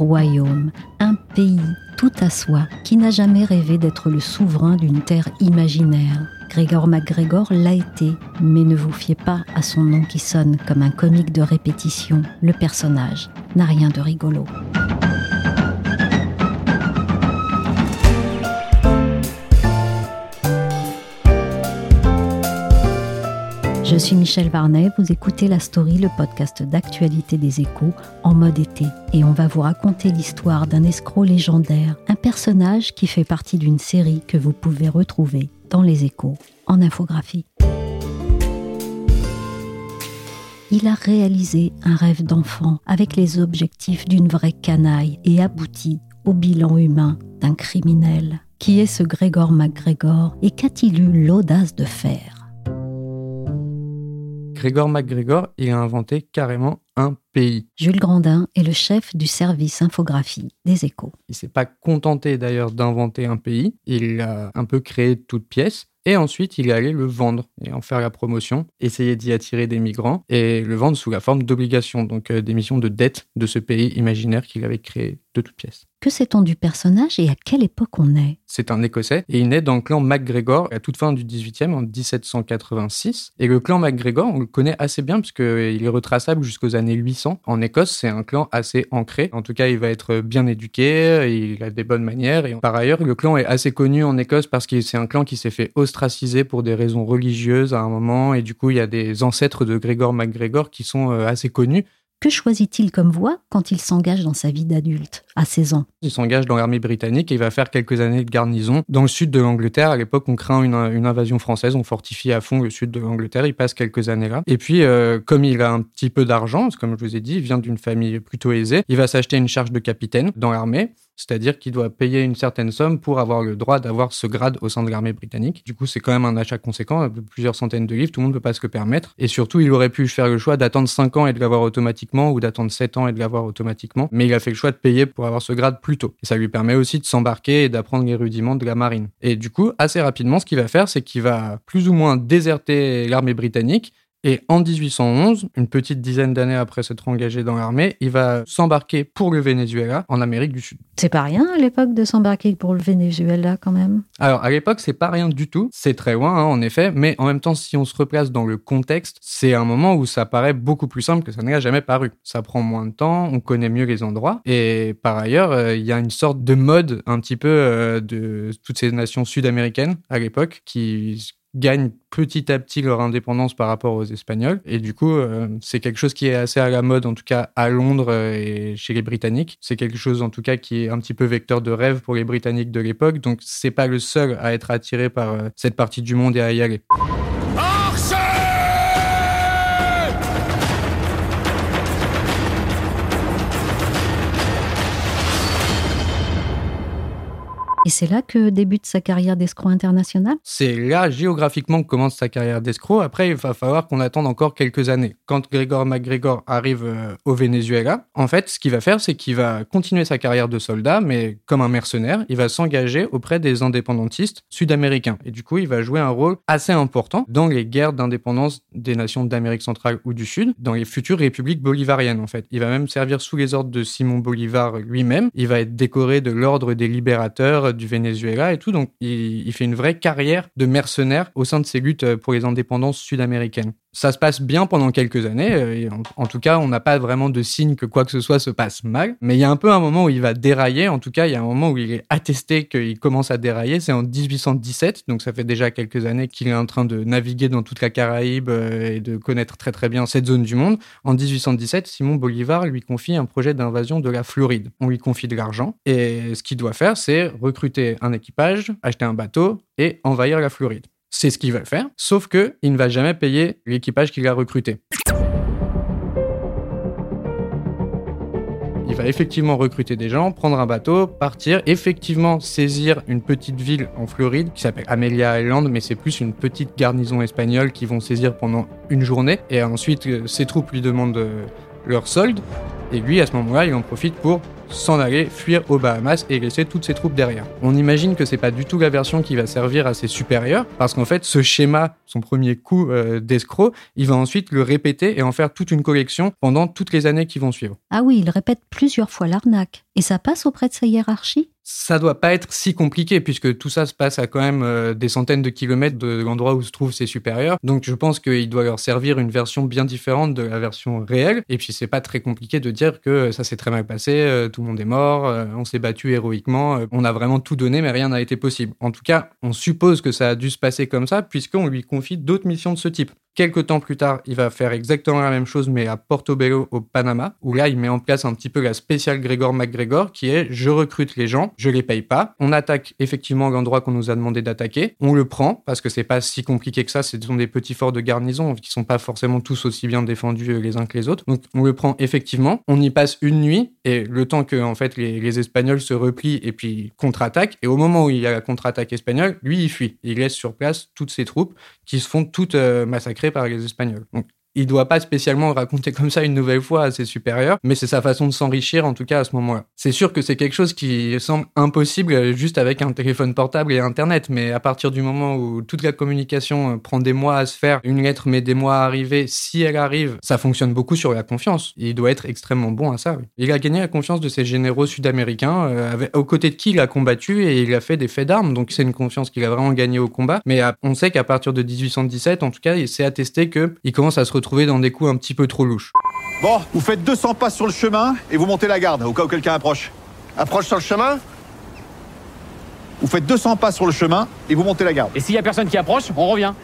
royaume, un pays tout à soi qui n'a jamais rêvé d'être le souverain d'une terre imaginaire. Grégor MacGregor l'a été, mais ne vous fiez pas à son nom qui sonne comme un comique de répétition. Le personnage n'a rien de rigolo. Je suis Michel Varnet, vous écoutez La Story, le podcast d'actualité des échos en mode été. Et on va vous raconter l'histoire d'un escroc légendaire, un personnage qui fait partie d'une série que vous pouvez retrouver dans les échos en infographie. Il a réalisé un rêve d'enfant avec les objectifs d'une vraie canaille et abouti au bilan humain d'un criminel. Qui est ce Grégor MacGregor et qu'a-t-il eu l'audace de faire? Grégor MacGregor, il a inventé carrément un pays. Jules Grandin est le chef du service infographie des échos. Il s'est pas contenté d'ailleurs d'inventer un pays, il a un peu créé de toutes pièces. Et ensuite, il est allé le vendre et en faire la promotion, essayer d'y attirer des migrants et le vendre sous la forme d'obligations, donc euh, d'émissions de dettes de ce pays imaginaire qu'il avait créé de toutes pièces. Que sait-on du personnage et à quelle époque on est? C'est un Écossais et il naît dans le clan MacGregor à toute fin du 18e en 1786. Et le clan MacGregor, on le connaît assez bien puisqu'il est retraçable jusqu'aux années 800. En Écosse, c'est un clan assez ancré. En tout cas, il va être bien éduqué, il a des bonnes manières. Et par ailleurs, le clan est assez connu en Écosse parce que c'est un clan qui s'est fait ostraciser pour des raisons religieuses à un moment. Et du coup, il y a des ancêtres de Grégor MacGregor qui sont euh, assez connus. Que choisit-il comme voie quand il s'engage dans sa vie d'adulte, à 16 ans? Il s'engage dans l'armée britannique et il va faire quelques années de garnison dans le sud de l'Angleterre. À l'époque, on craint une, invasion française, on fortifie à fond le sud de l'Angleterre. Il passe quelques années là. Et puis, euh, comme il a un petit peu d'argent, comme je vous ai dit, il vient d'une famille plutôt aisée, il va s'acheter une charge de capitaine dans l'armée. C'est-à-dire qu'il doit payer une certaine somme pour avoir le droit d'avoir ce grade au sein de l'armée britannique. Du coup, c'est quand même un achat conséquent, de plusieurs centaines de livres, tout le monde ne peut pas se le permettre. Et surtout, il aurait pu faire le choix d'attendre 5 ans et de l'avoir automatiquement, ou d'attendre 7 ans et de l'avoir automatiquement, mais il a fait le choix de payer pour avoir ce grade plus tôt. Et ça lui permet aussi de s'embarquer et d'apprendre les rudiments de la marine. Et du coup, assez rapidement, ce qu'il va faire, c'est qu'il va plus ou moins déserter l'armée britannique et en 1811, une petite dizaine d'années après s'être engagé dans l'armée, il va s'embarquer pour le Venezuela en Amérique du Sud. C'est pas rien à l'époque de s'embarquer pour le Venezuela quand même? Alors à l'époque, c'est pas rien du tout. C'est très loin hein, en effet, mais en même temps, si on se replace dans le contexte, c'est un moment où ça paraît beaucoup plus simple que ça n'a jamais paru. Ça prend moins de temps, on connaît mieux les endroits, et par ailleurs, euh, il y a une sorte de mode un petit peu euh, de toutes ces nations sud-américaines à l'époque qui gagnent petit à petit leur indépendance par rapport aux Espagnols. Et du coup, euh, c'est quelque chose qui est assez à la mode, en tout cas à Londres euh, et chez les Britanniques. C'est quelque chose, en tout cas, qui est un petit peu vecteur de rêve pour les Britanniques de l'époque. Donc, c'est pas le seul à être attiré par euh, cette partie du monde et à y aller. Et c'est là que débute sa carrière d'escroc international? C'est là, géographiquement, que commence sa carrière d'escroc. Après, il va falloir qu'on attende encore quelques années. Quand Grégor MacGregor arrive euh, au Venezuela, en fait, ce qu'il va faire, c'est qu'il va continuer sa carrière de soldat, mais comme un mercenaire, il va s'engager auprès des indépendantistes sud-américains. Et du coup, il va jouer un rôle assez important dans les guerres d'indépendance des nations d'Amérique centrale ou du Sud, dans les futures républiques bolivariennes, en fait. Il va même servir sous les ordres de Simon Bolivar lui-même. Il va être décoré de l'ordre des libérateurs du Venezuela et tout. Donc, il, fait une vraie carrière de mercenaire au sein de ses luttes pour les indépendances sud-américaines. Ça se passe bien pendant quelques années. euh, et en, en tout cas, on n'a pas vraiment de signe que quoi que ce soit se passe mal. Mais il y a un peu un moment où il va dérailler. En tout cas, il y a un moment où il est attesté qu'il commence à dérailler. C'est en 1817. Donc ça fait déjà quelques années qu'il est en train de naviguer dans toute la Caraïbe euh, et de connaître très très bien cette zone du monde. En 1817, Simon Bolivar lui confie un projet d'invasion de la Floride. On lui confie de l'argent. Et ce qu'il doit faire, c'est recruter un équipage, acheter un bateau et envahir la Floride. C'est ce qu'il va faire, sauf que il ne va jamais payer l'équipage qu'il a recruté. Il va effectivement recruter des gens, prendre un bateau, partir, effectivement saisir une petite ville en Floride qui s'appelle Amelia Island, mais c'est plus une petite garnison espagnole qu'ils vont saisir pendant une journée. Et ensuite, euh, ses troupes lui demandent euh, leur solde. Et lui, à ce moment-là, il en profite pour s'en aller, fuir aux Bahamas et laisser toutes ses troupes derrière. On imagine que c'est pas du tout la version qui va servir à ses supérieurs, parce qu'en fait, ce schéma, son premier coup euh, d'escroc, il va ensuite le répéter et en faire toute une collection pendant toutes les années qui vont suivre. Ah oui, il répète plusieurs fois l'arnaque. Et ça passe auprès de sa hiérarchie? Ça doit pas être si compliqué puisque tout ça se passe à quand même euh, des centaines de kilomètres de l'endroit où se trouvent ses supérieurs. Donc je pense qu'il doit leur servir une version bien différente de la version réelle. Et puis c'est pas très compliqué de dire que ça s'est très mal passé, euh, tout le monde est mort, euh, on s'est battu héroïquement, euh, on a vraiment tout donné mais rien n'a été possible. En tout cas, on suppose que ça a dû se passer comme ça puisqu'on lui confie d'autres missions de ce type. Quelques temps plus tard, il va faire exactement la même chose, mais à Portobello, au Panama, où là, il met en place un petit peu la spéciale Grégor McGregor, qui est je recrute les gens, je les paye pas, on attaque effectivement l'endroit qu'on nous a demandé d'attaquer, on le prend, parce que c'est pas si compliqué que ça, ce sont des petits forts de garnison qui sont pas forcément tous aussi bien défendus les uns que les autres. Donc on le prend effectivement, on y passe une nuit, et le temps que en fait les, Espagnols se replient et puis contre-attaquent, et au moment où il y a la contre-attaque espagnole, lui il fuit, il laisse sur place toutes ses troupes qui se font toutes euh, par les Espagnols. Il doit pas spécialement raconter comme ça une nouvelle fois à ses supérieurs, mais c'est sa façon de s'enrichir en tout cas à ce moment-là. C'est sûr que c'est quelque chose qui semble impossible euh, juste avec un téléphone portable et Internet, mais à partir du moment où toute la communication euh, prend des mois à se faire, une lettre met des mois à arriver, si elle arrive, ça fonctionne beaucoup sur la confiance. Il doit être extrêmement bon à ça. Il a gagné la confiance de ses généraux sud-américains, euh, aux côtés de qui il a combattu et il a fait des faits d'armes, donc c'est une confiance qu'il a vraiment gagnée au combat. Mais à- on sait qu'à partir de 1817, en tout cas, il s'est attesté qu'il commence à se retrouver dans des coups un petit peu trop louches. Bon, vous faites 200 pas sur le chemin et vous montez la garde au cas où quelqu'un approche. Approche sur le chemin Vous faites 200 pas sur le chemin et vous montez la garde. Et s'il y a personne qui approche, on revient.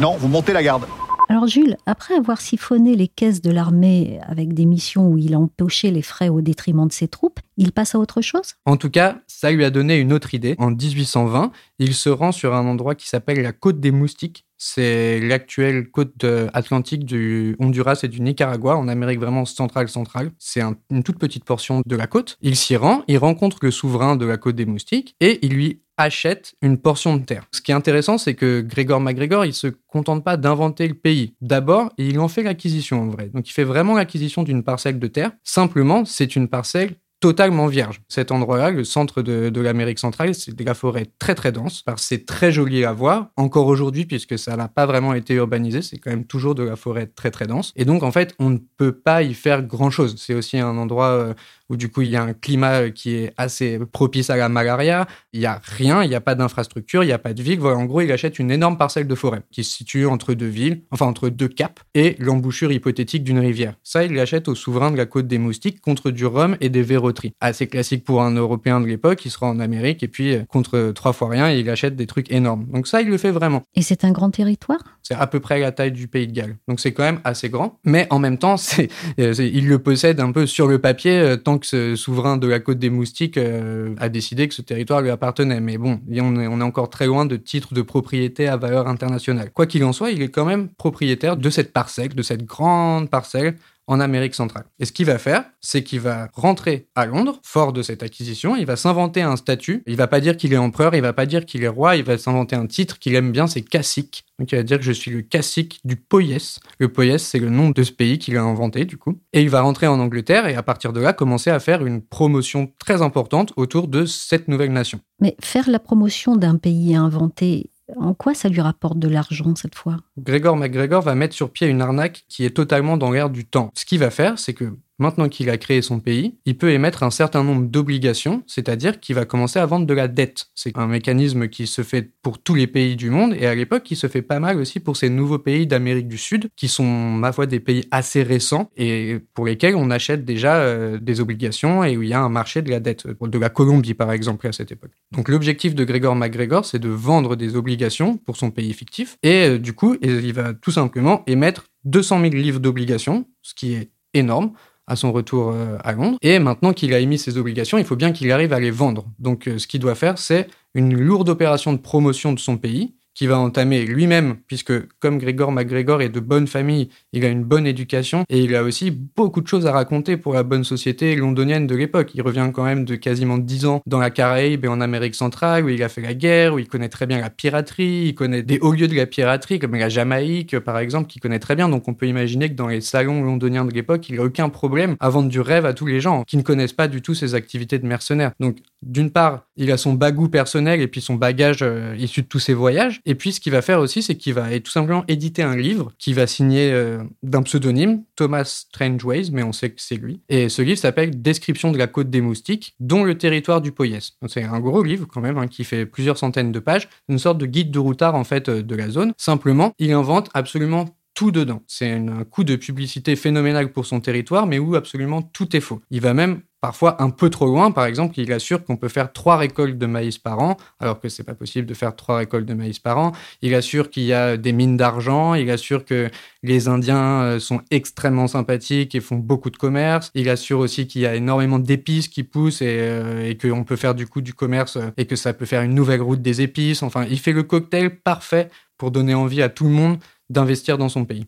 Non, vous montez la garde. Alors Jules, après avoir siphonné les caisses de l'armée avec des missions où il empochait les frais au détriment de ses troupes, il passe à autre chose? En tout cas, ça lui a donné une autre idée. En 1820, il se rend sur un endroit qui s'appelle la côte des moustiques. C'est l'actuelle côte euh, atlantique du Honduras et du Nicaragua, en Amérique vraiment centrale-centrale. C'est un- une toute petite portion de la côte. Il s'y rend, il rencontre le souverain de la côte des moustiques et il lui achète une portion de terre. Ce qui est intéressant, c'est que Grégor MacGregor, il se contente pas d'inventer le pays. D'abord, il en fait l'acquisition en vrai. Donc il fait vraiment l'acquisition d'une parcelle de terre. Simplement, c'est une parcelle totalement vierge. Cet endroit-là, le centre de, l'Amérique centrale, c'est de la forêt très très dense. C'est très joli à voir, encore aujourd'hui, puisque ça n'a pas vraiment été urbanisé, c'est quand même toujours de la forêt très très dense. Et donc, en fait, on ne peut pas y faire grand-chose. C'est aussi un endroit euh, où, du coup, il y a un climat euh, qui est assez propice à la malaria. Il n'y a rien, il n'y a pas d'infrastructure, il n'y a pas de ville. Voilà, en gros, il achète une énorme parcelle de forêt qui se situe entre deux villes, enfin entre deux caps, et l'embouchure hypothétique d'une rivière. Ça, il l'achète au souverain de la côte des moustiques contre du rhum et des verroteries. Assez classique pour un Européen de l'époque, il sera en Amérique et puis euh, contre trois fois rien, il achète des trucs énormes. Donc ça, il le fait vraiment. Et c'est un grand territoire? C'est à peu près la taille du pays de Galles. Donc c'est quand même assez grand. Mais en même temps, c'est, euh, il le possède un peu sur le papier euh, tant ce souverain de la côte des moustiques euh, a décidé que ce territoire lui appartenait. Mais bon, on est, on est encore très loin de titre de propriété à valeur internationale. Quoi qu'il en soit, il est quand même propriétaire de cette parcelle, de cette grande parcelle en Amérique centrale. Et ce qu'il va faire, c'est qu'il va rentrer à Londres, fort de cette acquisition, il va s'inventer un statut, il va pas dire qu'il est empereur, il va pas dire qu'il est roi, il va s'inventer un titre qu'il aime bien, c'est cacique. Donc il va dire que je suis le cacique du Poyès. Le Poyès, c'est le nom de ce pays qu'il a inventé, du coup. Et il va rentrer en Angleterre et à partir de là, commencer à faire une promotion très importante autour de cette nouvelle nation. Mais faire la promotion d'un pays inventé, en quoi ça lui rapporte de l'argent cette fois? Grégor MacGregor va mettre sur pied une arnaque qui est totalement dans l'air du temps. Ce qu'il va faire, c'est que maintenant qu'il a créé son pays, il peut émettre un certain nombre d'obligations, c'est-à-dire qu'il va commencer à vendre de la dette. C'est un mécanisme qui se fait pour tous les pays du monde et à l'époque qui se fait pas mal aussi pour ces nouveaux pays d'Amérique du Sud qui sont, ma foi, des pays assez récents et pour lesquels on achète déjà euh, des obligations et où il y a un marché de la dette, de la Colombie par exemple à cette époque. Donc l'objectif de Grégor MacGregor, c'est de vendre des obligations pour son pays fictif et euh, du coup, il va tout simplement émettre 200 000 livres d'obligations, ce qui est énorme à son retour euh, à Londres. Et maintenant qu'il a émis ses obligations, il faut bien qu'il arrive à les vendre. Donc ce qu'il doit faire, c'est une lourde opération de promotion de son pays qui va entamer lui-même, puisque comme Grégor MacGregor est de bonne famille, il a une bonne éducation et il a aussi beaucoup de choses à raconter pour la bonne société londonienne de l'époque. Il revient quand même de quasiment 10 ans dans la Caraïbe et en Amérique centrale où il a fait la guerre, où il connaît très bien la piraterie, il connaît des hauts lieux de la piraterie comme la Jamaïque par exemple, qu'il connaît très bien. Donc on peut imaginer que dans les salons londoniens de l'époque, il n'a aucun problème à vendre du rêve à tous les gens qui ne connaissent pas du tout ses activités de mercenaire. Donc d'une part, il a son bagou personnel et puis son bagage euh, issu de tous ses voyages. Et puis, ce qu'il va faire aussi, c'est qu'il va tout simplement éditer un livre qui va signer euh, d'un pseudonyme, Thomas Strangeways, mais on sait que c'est lui. Et ce livre s'appelle Description de la côte des moustiques, dont le territoire du Poyès. C'est un gros livre quand même, hein, qui fait plusieurs centaines de pages, une sorte de guide de routard en fait euh, de la zone. Simplement, il invente absolument tout dedans. C'est un coup de publicité phénoménal pour son territoire, mais où absolument tout est faux. Il va même parfois un peu trop loin. Par exemple, il assure qu'on peut faire trois récoltes de maïs par an, alors que c'est pas possible de faire trois récoltes de maïs par an. Il assure qu'il y a des mines d'argent. Il assure que les Indiens euh, sont extrêmement sympathiques et font beaucoup de commerce. Il assure aussi qu'il y a énormément d'épices qui poussent et, euh, et qu'on peut faire du coup du commerce euh, et que ça peut faire une nouvelle route des épices. Enfin, il fait le cocktail parfait pour donner envie à tout le monde d'investir dans son pays.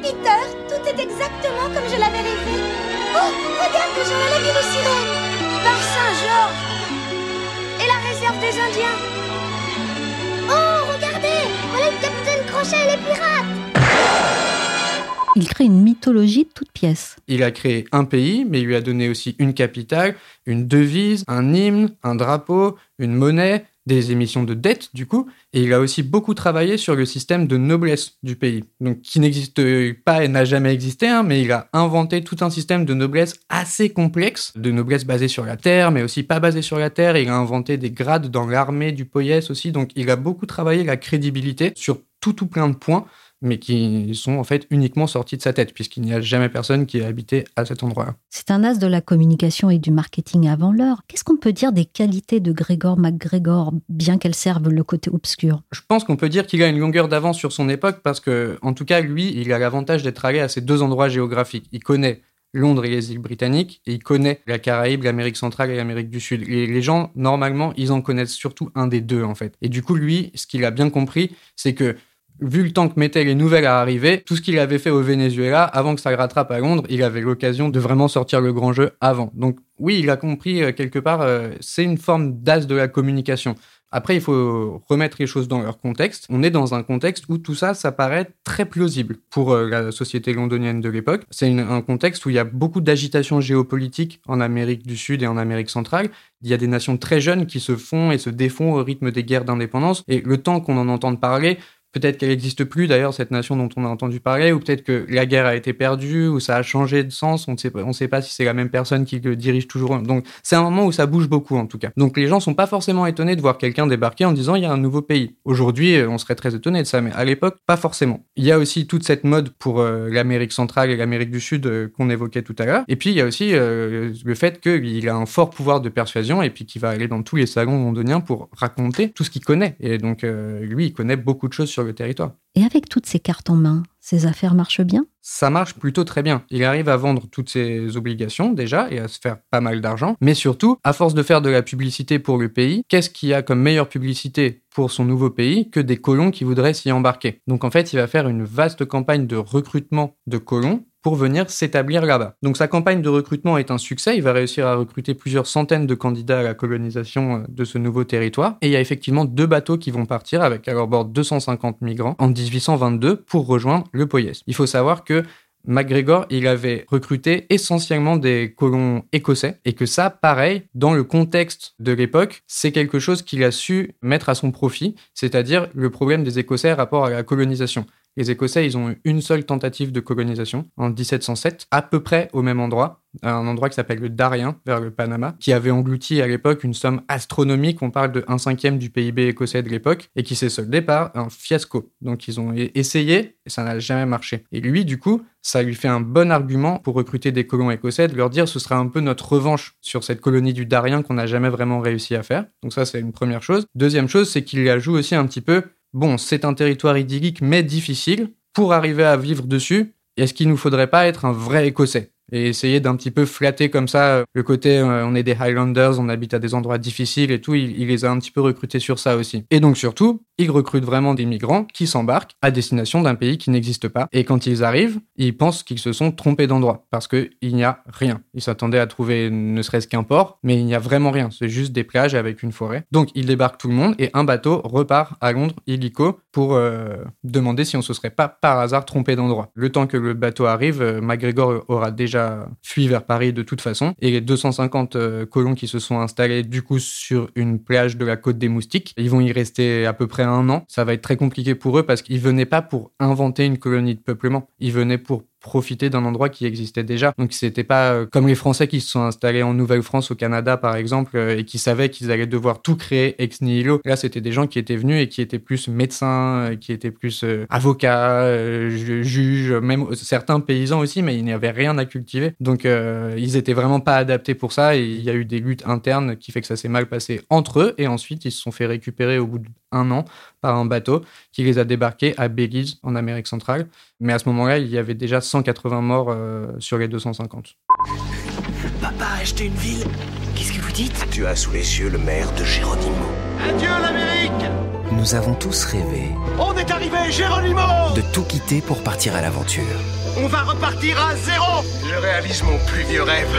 Peter, tout est exactement comme je l'avais rêvé. Oh, regarde déjà la ville aux sirènes. Par Saint-Georges. Et la réserve des Indiens. Oh, regardez, voilà le capitaine Crochet et les pirates. Il crée une mythologie de toutes pièces. Il a créé un pays, mais il lui a donné aussi une capitale, une devise, un hymne, un drapeau, une monnaie, des émissions de dette, du coup, et il a aussi beaucoup travaillé sur le système de noblesse du pays, donc qui n'existe pas et n'a jamais existé, hein, mais il a inventé tout un système de noblesse assez complexe, de noblesse basée sur la terre, mais aussi pas basée sur la terre. Il a inventé des grades dans l'armée du Poyès aussi, donc il a beaucoup travaillé la crédibilité sur tout tout plein de points mais qui sont en fait uniquement sortis de sa tête, puisqu'il n'y a jamais personne qui a habité à cet endroit-là. C'est un as de la communication et du marketing avant l'heure. Qu'est-ce qu'on peut dire des qualités de Grégor MacGregor, bien qu'elles servent le côté obscur? Je pense qu'on peut dire qu'il a une longueur d'avance sur son époque, parce que, en tout cas, lui, il a l'avantage d'être allé à ces deux endroits géographiques. Il connaît Londres et les îles britanniques, et il connaît la Caraïbe, l'Amérique centrale et l'Amérique du Sud. Et les gens, normalement, ils en connaissent surtout un des deux, en fait. Et du coup, lui, ce qu'il a bien compris, c'est que vu le temps que mettaient les nouvelles à arriver, tout ce qu'il avait fait au Venezuela, avant que ça rattrape à Londres, il avait l'occasion de vraiment sortir le grand jeu avant. Donc oui, il a compris euh, quelque part, euh, c'est une forme d'as de la communication. Après, il faut remettre les choses dans leur contexte. On est dans un contexte où tout ça, ça paraît très plausible pour euh, la société londonienne de l'époque. C'est un contexte où il y a beaucoup d'agitation géopolitique en Amérique du Sud et en Amérique centrale. Il y a des nations très jeunes qui se font et se défont au rythme des guerres d'indépendance. Et le temps qu'on en entende parler, Peut-être qu'elle n'existe plus d'ailleurs, cette nation dont on a entendu parler, ou peut-être que la guerre a été perdue, ou ça a changé de sens, on ne sait pas, si c'est la même personne qui le dirige toujours. Donc c'est un moment où ça bouge beaucoup en tout cas. Donc les gens sont pas forcément étonnés de voir quelqu'un débarquer en disant il y a un nouveau pays. Aujourd'hui, euh, on serait très étonné de ça, mais à l'époque, pas forcément. Il y a aussi toute cette mode pour euh, l'Amérique centrale et l'Amérique du Sud euh, qu'on évoquait tout à l'heure. Et puis il y a aussi le fait qu'il a un fort pouvoir de persuasion et puis qu'il va aller dans tous les salons londoniens pour raconter tout ce qu'il connaît. Et donc lui, il connaît beaucoup de choses sur le territoire. Et avec toutes ces cartes en main, ces affaires marchent bien? Ça marche plutôt très bien. Il arrive à vendre toutes ses obligations déjà et à se faire pas mal d'argent. Mais surtout, à force de faire de la publicité pour le pays, qu'est-ce qu'il y a comme meilleure publicité pour son nouveau pays que des colons qui voudraient s'y embarquer? Donc en fait, il va faire une vaste campagne de recrutement de colons pour venir s'établir là-bas. Donc sa campagne de recrutement est un succès, il va réussir à recruter plusieurs centaines de candidats à la colonisation euh, de ce nouveau territoire, et il y a effectivement deux bateaux qui vont partir avec à leur bord 250 migrants en 1822 pour rejoindre le Poyès. Il faut savoir que MacGregor, il avait recruté essentiellement des colons écossais et que ça, pareil, dans le contexte de l'époque, c'est quelque chose qu'il a su mettre à son profit, c'est-à-dire le problème des Écossais rapport à la colonisation. Les Écossais, ils ont eu une seule tentative de colonisation en 1707, à peu près au même endroit, un endroit qui s'appelle le Darien, vers le Panama, qui avait englouti à l'époque une somme astronomique, on parle de 1 cinquième du PIB écossais de l'époque, et qui s'est soldé par un fiasco. Donc ils ont essayé, et ça n'a jamais marché. Et lui, du coup, ça lui fait un bon argument pour recruter des colons écossais, de leur dire ce sera un peu notre revanche sur cette colonie du Darien qu'on n'a jamais vraiment réussi à faire. Donc ça, c'est une première chose. Deuxième chose, c'est qu'il y ajoute aussi un petit peu, bon, c'est un territoire idyllique, mais difficile. Pour arriver à vivre dessus, est-ce qu'il nous faudrait pas être un vrai Écossais? Et essayer d'un petit peu flatter comme ça euh, le côté euh, on est des Highlanders, on habite à des endroits difficiles et tout, il, les a un petit peu recrutés sur ça aussi. Et donc surtout, il recrute vraiment des migrants qui s'embarquent à destination d'un pays qui n'existe pas. Et quand ils arrivent, ils pensent qu'ils se sont trompés d'endroit parce qu'il n'y a rien. Ils s'attendaient à trouver ne serait-ce qu'un port, mais il n'y a vraiment rien. C'est juste des plages avec une forêt. Donc ils débarquent tout le monde et un bateau repart à Londres illico pour euh, demander si on se serait pas par hasard trompé d'endroit. Le temps que le bateau arrive, MacGregor aura déjà fui vers Paris de toute façon. Et les 250 euh, colons qui se sont installés du coup sur une plage de la côte des Moustiques, ils vont y rester à peu près un an. Ça va être très compliqué pour eux parce qu'ils venaient pas pour inventer une colonie de peuplement. Ils venaient pour profiter d'un endroit qui existait déjà. Donc c'était pas euh, comme les Français qui se sont installés en Nouvelle-France au Canada par exemple euh, et qui savaient qu'ils allaient devoir tout créer ex nihilo. Là c'était des gens qui étaient venus et qui étaient plus médecins, euh, qui étaient plus avocats, juges, même certains paysans aussi, mais il n'y avait rien à cultiver. Donc ils étaient vraiment pas adaptés pour ça et il y a eu des luttes internes qui fait que ça s'est mal passé entre eux et ensuite ils se sont fait récupérer au bout d'un an par un bateau qui les a débarqués à Belize en Amérique centrale. Mais à ce moment-là, il y avait déjà 180 morts euh, sur les 250. Papa a acheté une ville. Qu'est-ce que vous dites? Tu as sous les yeux le maire de Géronimo. Adieu l'Amérique Nous avons tous rêvé. On est arrivé, Géronimo De tout quitter pour partir à l'aventure. On va repartir à zéro Je réalise mon plus vieux rêve.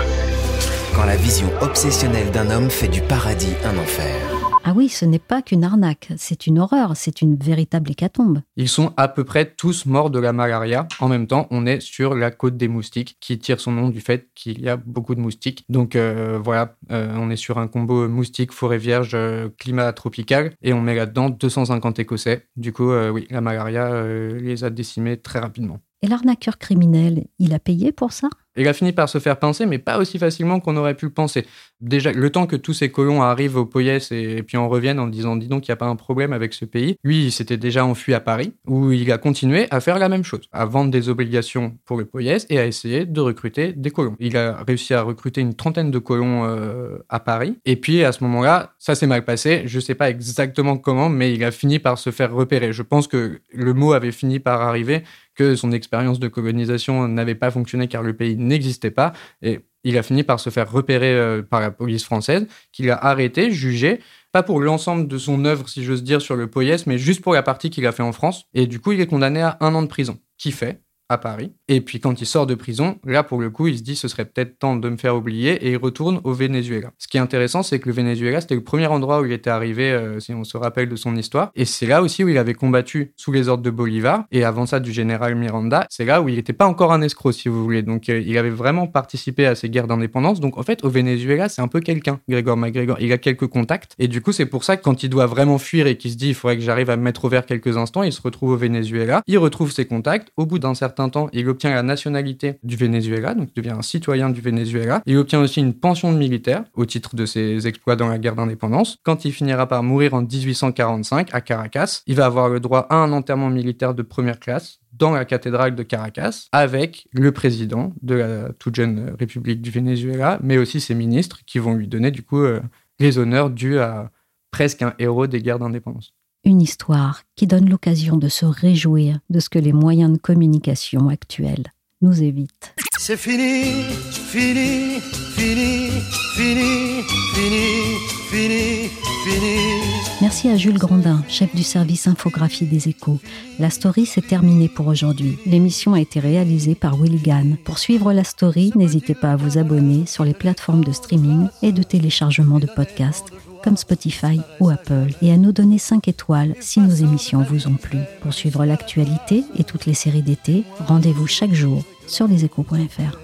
Quand la vision obsessionnelle d'un homme fait du paradis un enfer. Ah oui, ce n'est pas qu'une arnaque, c'est une horreur, c'est une véritable hécatombe. Ils sont à peu près tous morts de la malaria. En même temps, on est sur la côte des moustiques, qui tire son nom du fait qu'il y a beaucoup de moustiques. Donc euh, voilà, euh, on est sur un combo moustique, forêt vierge, euh, climat tropical, et on met là-dedans 250 Écossais. Du coup, oui, la malaria les a décimés très rapidement. Et l'arnaqueur criminel, il a payé pour ça? Il a fini par se faire pincer, mais pas aussi facilement qu'on aurait pu le penser. Déjà, le temps que tous ces colons arrivent au Poyès et, puis en reviennent en disant dis donc, il n'y a pas un problème avec ce pays, lui, il s'était déjà enfui à Paris, où il a continué à faire la même chose, à vendre des obligations pour le Poyès et à essayer de recruter des colons. Il a réussi à recruter une trentaine de colons euh, à Paris, et puis à ce moment-là, ça s'est mal passé. Je ne sais pas exactement comment, mais il a fini par se faire repérer. Je pense que le mot avait fini par arriver que son expérience de colonisation n'avait pas fonctionné car le pays n'existait pas. Et il a fini par se faire repérer euh, par la police française, qu'il a arrêté, jugé, pas pour l'ensemble de son œuvre, si j'ose dire, sur le Poyès, mais juste pour la partie qu'il a fait en France. Et du coup, il est condamné à un an de prison. Qui fait à Paris. Et puis quand il sort de prison, là pour le coup, il se dit ce serait peut-être temps de me faire oublier et il retourne au Venezuela. Ce qui est intéressant, c'est que le Venezuela, c'était le premier endroit où il était arrivé, euh, si on se rappelle de son histoire. Et c'est là aussi où il avait combattu sous les ordres de Bolivar et avant ça du général Miranda. C'est là où il n'était pas encore un escroc, si vous voulez. Donc euh, il avait vraiment participé à ces guerres d'indépendance. Donc en fait, au Venezuela, c'est un peu quelqu'un, Grégor MacGregor. Il a quelques contacts et du coup, c'est pour ça que quand il doit vraiment fuir et qu'il se dit il faudrait que j'arrive à me mettre au vert quelques instants, il se retrouve au Venezuela. Il retrouve ses contacts. Au bout d'un certain temps, il obtient la nationalité du Venezuela, donc il devient un citoyen du Venezuela. Il obtient aussi une pension de militaire au titre de ses exploits dans la guerre d'indépendance. Quand il finira par mourir en 1845 à Caracas, il va avoir le droit à un enterrement militaire de première classe dans la cathédrale de Caracas avec le président de la toute jeune République du Venezuela, mais aussi ses ministres qui vont lui donner du coup euh, les honneurs dus à presque un héros des guerres d'indépendance une histoire qui donne l'occasion de se réjouir de ce que les moyens de communication actuels nous évitent. C'est fini, fini, fini, fini, fini, fini, fini. Merci à Jules Grandin, chef du service infographie des échos. La story s'est terminée pour aujourd'hui. L'émission a été réalisée par Will Gann. Pour suivre la story, n'hésitez pas à vous abonner sur les plateformes de streaming et de téléchargement de podcasts comme Spotify ou Apple et à nous donner 5 étoiles si nos émissions vous ont plu. Pour suivre l'actualité et toutes les séries d'été, rendez-vous chaque jour sur leséchos.fr.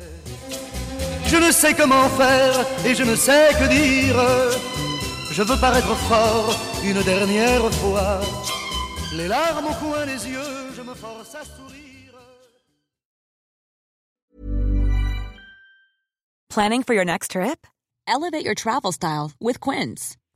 Je ne sais comment faire et je ne sais que dire. Je veux paraître fort une dernière fois. Les larmes au coin des yeux, je me force à sourire. Planning for your next trip? Elevate your travel style with Quince.